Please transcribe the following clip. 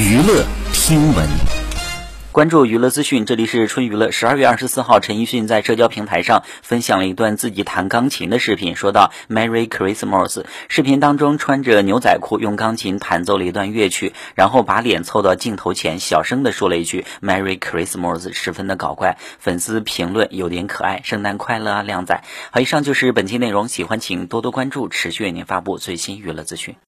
娱乐听闻。关注娱乐资讯这里是春娱乐。十二月二十四号陈奕迅在社交平台上分享了一段自己弹钢琴的视频说到 merry christmas 视频当中穿着牛仔裤用钢琴弹奏了一段乐曲然后把脸凑到镜头前小声的说了一句 merry christmas 十分的搞怪。粉丝评论有点可爱圣诞快乐啊靓仔。好以上就是本期内容喜欢请多多关注持续为您发布最新娱乐资讯。